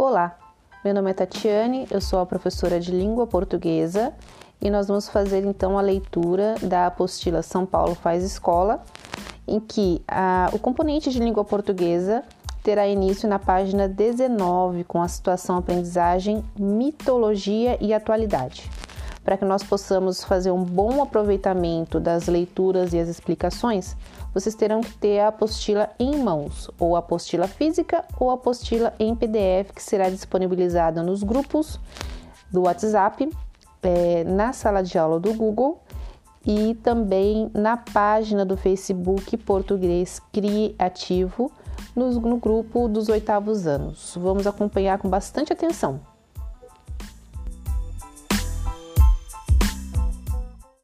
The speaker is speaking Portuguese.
Olá, meu nome é Tatiane, eu sou a professora de língua portuguesa e nós vamos fazer então a leitura da apostila São Paulo faz escola, em que a, o componente de língua portuguesa terá início na página 19 com a situação aprendizagem, mitologia e atualidade. Para que nós possamos fazer um bom aproveitamento das leituras e as explicações, vocês terão que ter a apostila em mãos, ou a apostila física ou a apostila em PDF, que será disponibilizada nos grupos do WhatsApp, é, na sala de aula do Google e também na página do Facebook Português Criativo no, no grupo dos oitavos anos. Vamos acompanhar com bastante atenção.